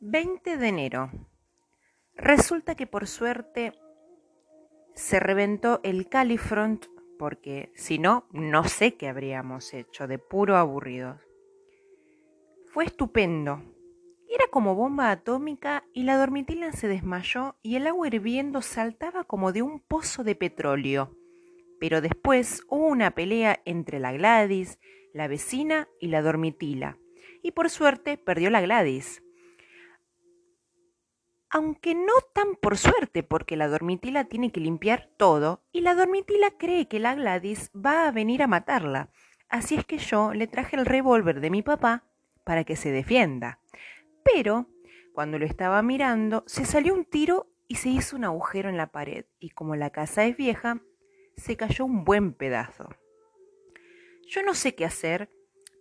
20 de enero. Resulta que por suerte se reventó el Califront porque si no, no sé qué habríamos hecho, de puro aburridos. Fue estupendo. Era como bomba atómica y la dormitila se desmayó y el agua hirviendo saltaba como de un pozo de petróleo. Pero después hubo una pelea entre la Gladys, la vecina y la dormitila. Y por suerte perdió la Gladys aunque no tan por suerte, porque la dormitila tiene que limpiar todo y la dormitila cree que la Gladys va a venir a matarla. Así es que yo le traje el revólver de mi papá para que se defienda. Pero, cuando lo estaba mirando, se salió un tiro y se hizo un agujero en la pared, y como la casa es vieja, se cayó un buen pedazo. Yo no sé qué hacer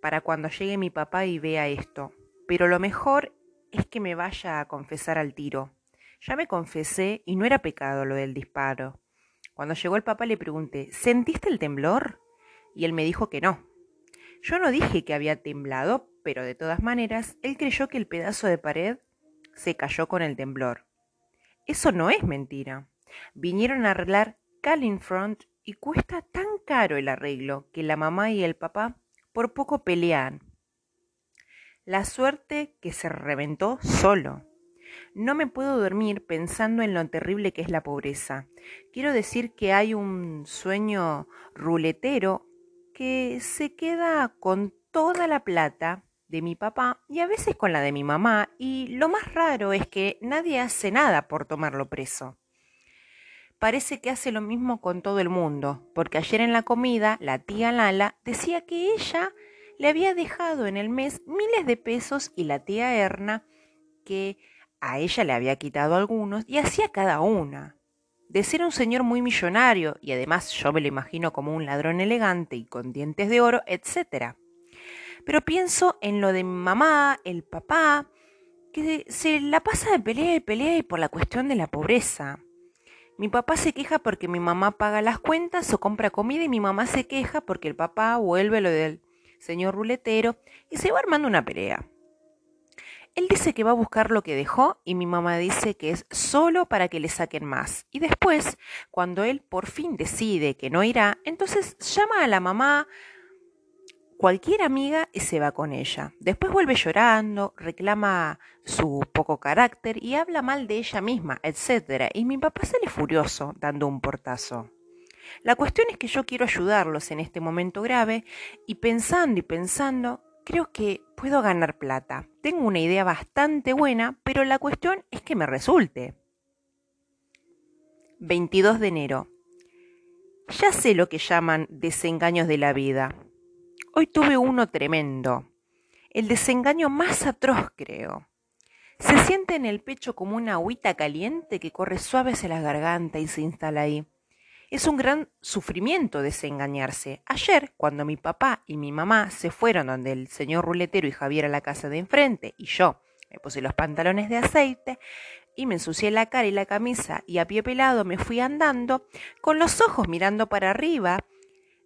para cuando llegue mi papá y vea esto, pero lo mejor es que me vaya a confesar al tiro. Ya me confesé y no era pecado lo del disparo. Cuando llegó el papá le pregunté, ¿sentiste el temblor? Y él me dijo que no. Yo no dije que había temblado, pero de todas maneras, él creyó que el pedazo de pared se cayó con el temblor. Eso no es mentira. Vinieron a arreglar Front y cuesta tan caro el arreglo que la mamá y el papá por poco pelean la suerte que se reventó solo. No me puedo dormir pensando en lo terrible que es la pobreza. Quiero decir que hay un sueño ruletero que se queda con toda la plata de mi papá y a veces con la de mi mamá y lo más raro es que nadie hace nada por tomarlo preso. Parece que hace lo mismo con todo el mundo, porque ayer en la comida la tía Lala decía que ella le había dejado en el mes miles de pesos y la tía Erna, que a ella le había quitado algunos, y hacía cada una. De ser un señor muy millonario, y además yo me lo imagino como un ladrón elegante y con dientes de oro, etc. Pero pienso en lo de mi mamá, el papá, que se la pasa de pelea y pelea y por la cuestión de la pobreza. Mi papá se queja porque mi mamá paga las cuentas o compra comida y mi mamá se queja porque el papá vuelve lo del señor ruletero, y se va armando una pelea. Él dice que va a buscar lo que dejó y mi mamá dice que es solo para que le saquen más. Y después, cuando él por fin decide que no irá, entonces llama a la mamá, cualquier amiga y se va con ella. Después vuelve llorando, reclama su poco carácter y habla mal de ella misma, etc. Y mi papá sale furioso dando un portazo. La cuestión es que yo quiero ayudarlos en este momento grave y pensando y pensando, creo que puedo ganar plata. Tengo una idea bastante buena, pero la cuestión es que me resulte. 22 de enero. Ya sé lo que llaman desengaños de la vida. Hoy tuve uno tremendo. El desengaño más atroz, creo. Se siente en el pecho como una agüita caliente que corre suave hacia la garganta y se instala ahí. Es un gran sufrimiento desengañarse. Ayer, cuando mi papá y mi mamá se fueron donde el señor ruletero y Javier a la casa de enfrente y yo me puse los pantalones de aceite y me ensucié la cara y la camisa y a pie pelado me fui andando con los ojos mirando para arriba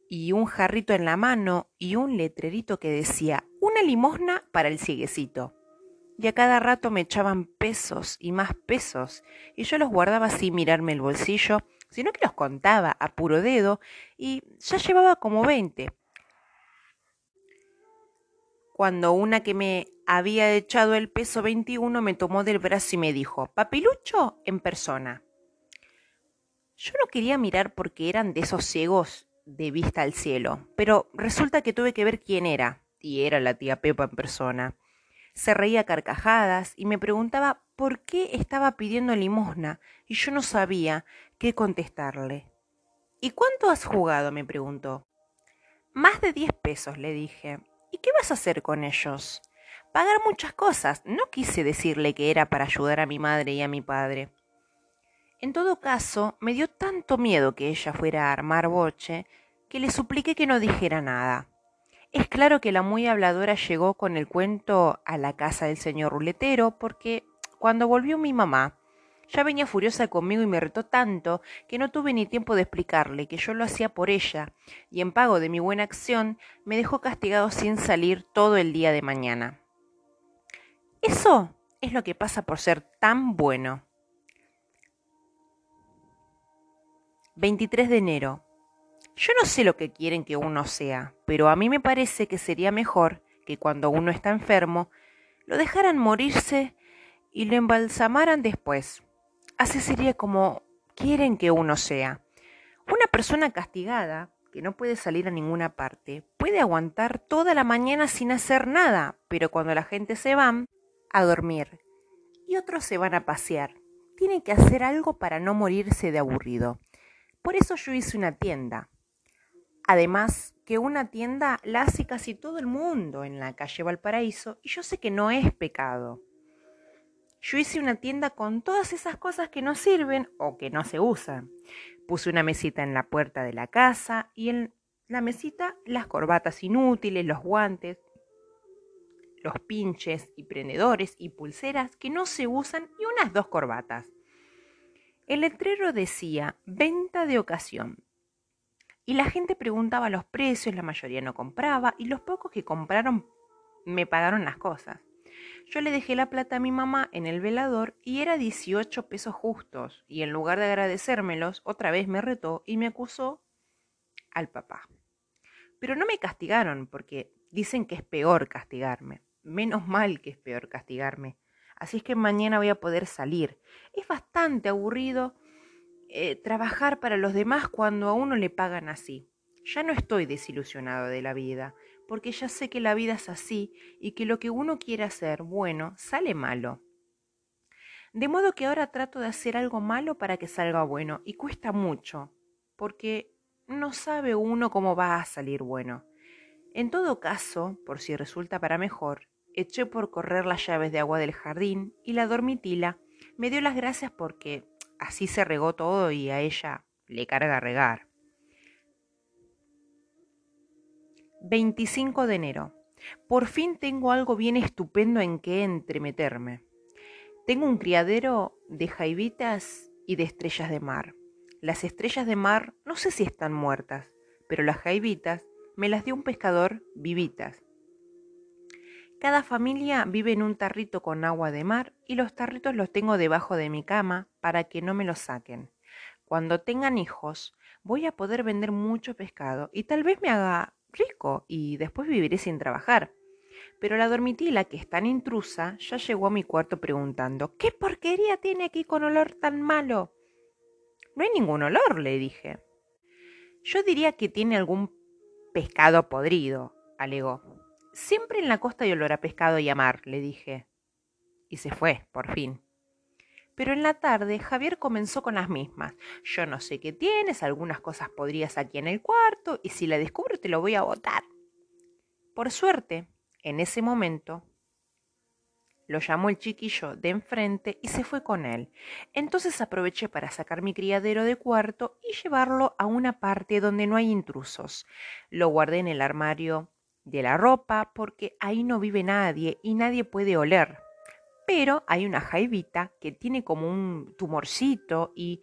y un jarrito en la mano y un letrerito que decía una limosna para el cieguecito. Y a cada rato me echaban pesos y más pesos y yo los guardaba sin mirarme el bolsillo sino que los contaba a puro dedo y ya llevaba como veinte. Cuando una que me había echado el peso 21 me tomó del brazo y me dijo, papilucho en persona. Yo no quería mirar porque eran de esos ciegos de vista al cielo, pero resulta que tuve que ver quién era, y era la tía Pepa en persona. Se reía carcajadas y me preguntaba por qué estaba pidiendo limosna y yo no sabía qué contestarle. ¿Y cuánto has jugado? me preguntó. Más de diez pesos, le dije. ¿Y qué vas a hacer con ellos? Pagar muchas cosas. No quise decirle que era para ayudar a mi madre y a mi padre. En todo caso, me dio tanto miedo que ella fuera a armar boche que le supliqué que no dijera nada. Es claro que la muy habladora llegó con el cuento a la casa del señor ruletero porque cuando volvió mi mamá ya venía furiosa conmigo y me retó tanto que no tuve ni tiempo de explicarle que yo lo hacía por ella y en pago de mi buena acción me dejó castigado sin salir todo el día de mañana. Eso es lo que pasa por ser tan bueno. 23 de enero. Yo no sé lo que quieren que uno sea, pero a mí me parece que sería mejor que cuando uno está enfermo, lo dejaran morirse y lo embalsamaran después. Así sería como quieren que uno sea. Una persona castigada, que no puede salir a ninguna parte, puede aguantar toda la mañana sin hacer nada, pero cuando la gente se va a dormir y otros se van a pasear, tiene que hacer algo para no morirse de aburrido. Por eso yo hice una tienda. Además, que una tienda la hace casi todo el mundo en la calle Valparaíso y yo sé que no es pecado. Yo hice una tienda con todas esas cosas que no sirven o que no se usan. Puse una mesita en la puerta de la casa y en la mesita las corbatas inútiles, los guantes, los pinches y prendedores y pulseras que no se usan y unas dos corbatas. El letrero decía venta de ocasión. Y la gente preguntaba los precios, la mayoría no compraba y los pocos que compraron me pagaron las cosas. Yo le dejé la plata a mi mamá en el velador y era 18 pesos justos, y en lugar de agradecérmelos, otra vez me retó y me acusó al papá. Pero no me castigaron porque dicen que es peor castigarme. Menos mal que es peor castigarme. Así es que mañana voy a poder salir. Es bastante aburrido eh, trabajar para los demás cuando a uno le pagan así. Ya no estoy desilusionado de la vida porque ya sé que la vida es así y que lo que uno quiere hacer bueno sale malo. De modo que ahora trato de hacer algo malo para que salga bueno y cuesta mucho, porque no sabe uno cómo va a salir bueno. En todo caso, por si resulta para mejor, eché por correr las llaves de agua del jardín y la dormitila me dio las gracias porque así se regó todo y a ella le carga regar. 25 de enero. Por fin tengo algo bien estupendo en que entremeterme. Tengo un criadero de jaivitas y de estrellas de mar. Las estrellas de mar no sé si están muertas, pero las jaivitas me las dio un pescador vivitas. Cada familia vive en un tarrito con agua de mar y los tarritos los tengo debajo de mi cama para que no me los saquen. Cuando tengan hijos, voy a poder vender mucho pescado y tal vez me haga rico y después viviré sin trabajar. Pero la dormitila, que es tan intrusa, ya llegó a mi cuarto preguntando ¿Qué porquería tiene aquí con olor tan malo? No hay ningún olor, le dije. Yo diría que tiene algún pescado podrido, alegó. Siempre en la costa hay olor a pescado y a mar, le dije. Y se fue, por fin. Pero en la tarde Javier comenzó con las mismas. Yo no sé qué tienes, algunas cosas podrías aquí en el cuarto, y si la descubro te lo voy a botar. Por suerte, en ese momento, lo llamó el chiquillo de enfrente y se fue con él. Entonces aproveché para sacar mi criadero de cuarto y llevarlo a una parte donde no hay intrusos. Lo guardé en el armario de la ropa porque ahí no vive nadie y nadie puede oler pero hay una jaivita que tiene como un tumorcito y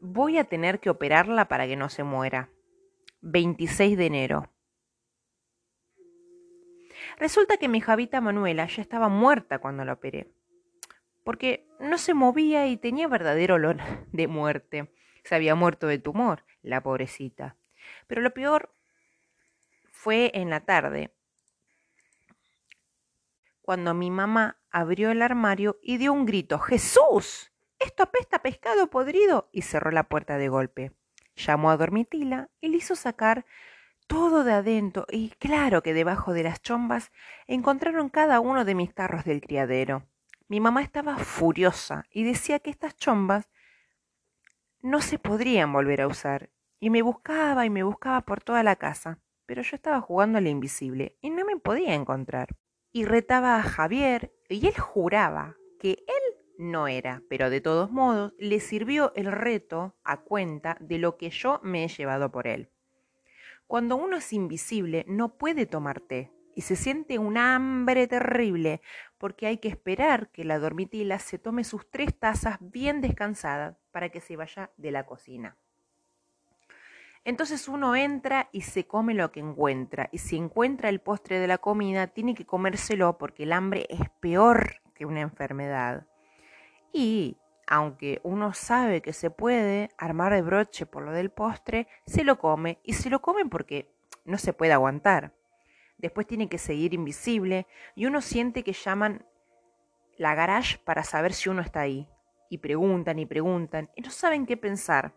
voy a tener que operarla para que no se muera. 26 de enero. Resulta que mi javita Manuela ya estaba muerta cuando la operé, porque no se movía y tenía verdadero olor de muerte. Se había muerto de tumor, la pobrecita. Pero lo peor fue en la tarde, cuando mi mamá abrió el armario y dio un grito ¡Jesús! Esto apesta pescado podrido y cerró la puerta de golpe. Llamó a Dormitila y le hizo sacar todo de adentro y claro que debajo de las chombas encontraron cada uno de mis tarros del criadero. Mi mamá estaba furiosa y decía que estas chombas no se podrían volver a usar y me buscaba y me buscaba por toda la casa, pero yo estaba jugando al invisible y no me podía encontrar y retaba a Javier y él juraba que él no era, pero de todos modos le sirvió el reto a cuenta de lo que yo me he llevado por él. Cuando uno es invisible no puede tomar té y se siente un hambre terrible porque hay que esperar que la dormitila se tome sus tres tazas bien descansadas para que se vaya de la cocina. Entonces uno entra y se come lo que encuentra. Y si encuentra el postre de la comida, tiene que comérselo porque el hambre es peor que una enfermedad. Y aunque uno sabe que se puede armar de broche por lo del postre, se lo come y se lo come porque no se puede aguantar. Después tiene que seguir invisible y uno siente que llaman la garage para saber si uno está ahí. Y preguntan y preguntan y no saben qué pensar.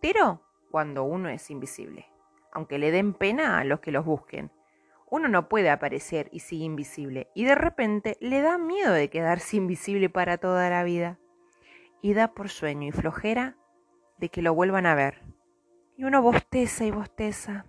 Pero cuando uno es invisible, aunque le den pena a los que los busquen. Uno no puede aparecer y sigue invisible, y de repente le da miedo de quedarse invisible para toda la vida. Y da por sueño y flojera de que lo vuelvan a ver. Y uno bosteza y bosteza,